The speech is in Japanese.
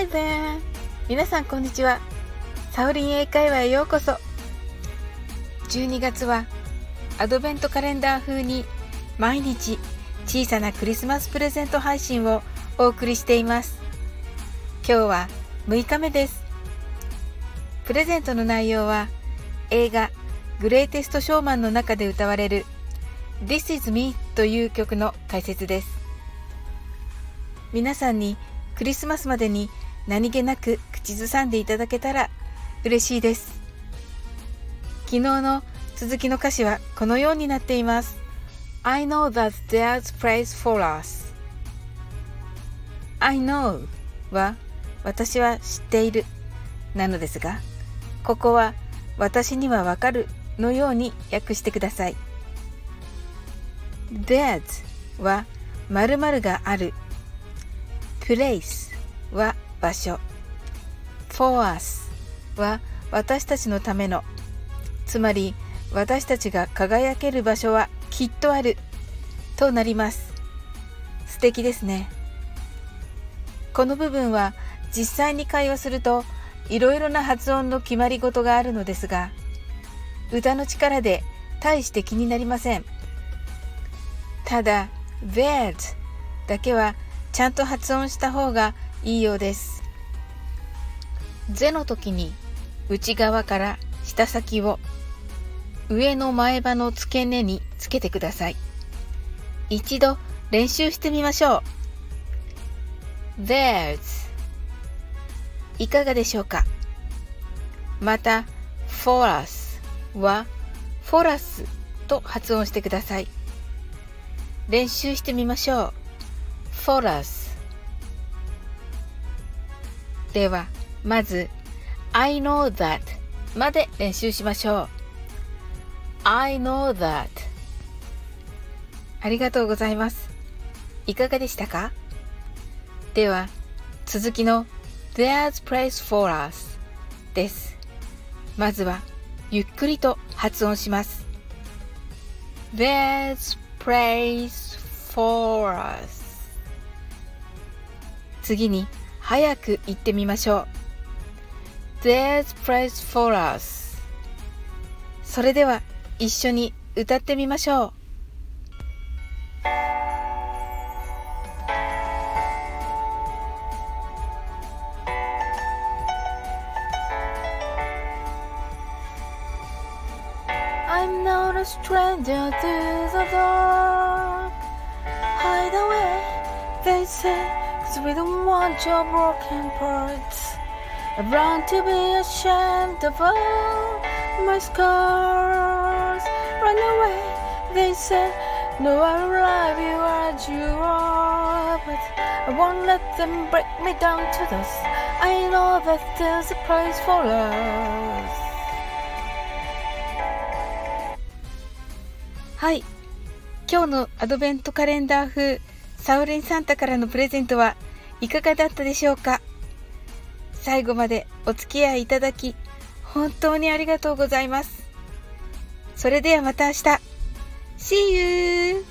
Hi there! 皆さんこんにちは。サオリン英会話へようこそ。12月はアドベントカレンダー風に毎日小さなクリスマスプレゼント配信をお送りしています。今日は6日目です。プレゼントの内容は映画グレイテストショーマンの中で歌われる This is me という曲の解説です。皆さんにクリスマスまでに何気なく口ずさんでいただけたら嬉しいです。昨日の続きの歌詞はこのようになっています。I know that there's place for us. I know は私は知っているなのですが、ここは私にはわかるのように訳してください。There's は〇〇がある。place は場所。for us は私たちのための。つまり私たちが輝ける場所はきっとあるとなります。素敵ですね。この部分は実際に会話するといろいろな発音の決まり事があるのですが歌の力で大して気になりませんただ that だけはちゃんと発音した方がいいようです。ゼの時に内側から下先を上の前歯の付け根につけてください。一度練習してみましょう。There's いかがでしょうか？また for us は for us と発音してください。練習してみましょう。For us ではまず I know that まで練習しましょう I know that ありがとうございますいかがでしたかでは続きの There's place for us ですまずはゆっくりと発音します There's place for us 次に早く言ってみましょう There's place for us それでは一緒に歌ってみましょう I'm not a stranger to the dark. Hide away, they say, cause we don't want your broken parts. I run to be ashamed of all my scars. Run away, they say, no, I love you as you are, but I won't let them break me down to dust. I know that there's a place for us. はい。今日のアドベントカレンダー風 サウレンサンタからのプレゼントはいかがだったでしょうか？最後までお付き合いいただき本当にありがとうございます。それではまた明日。See you!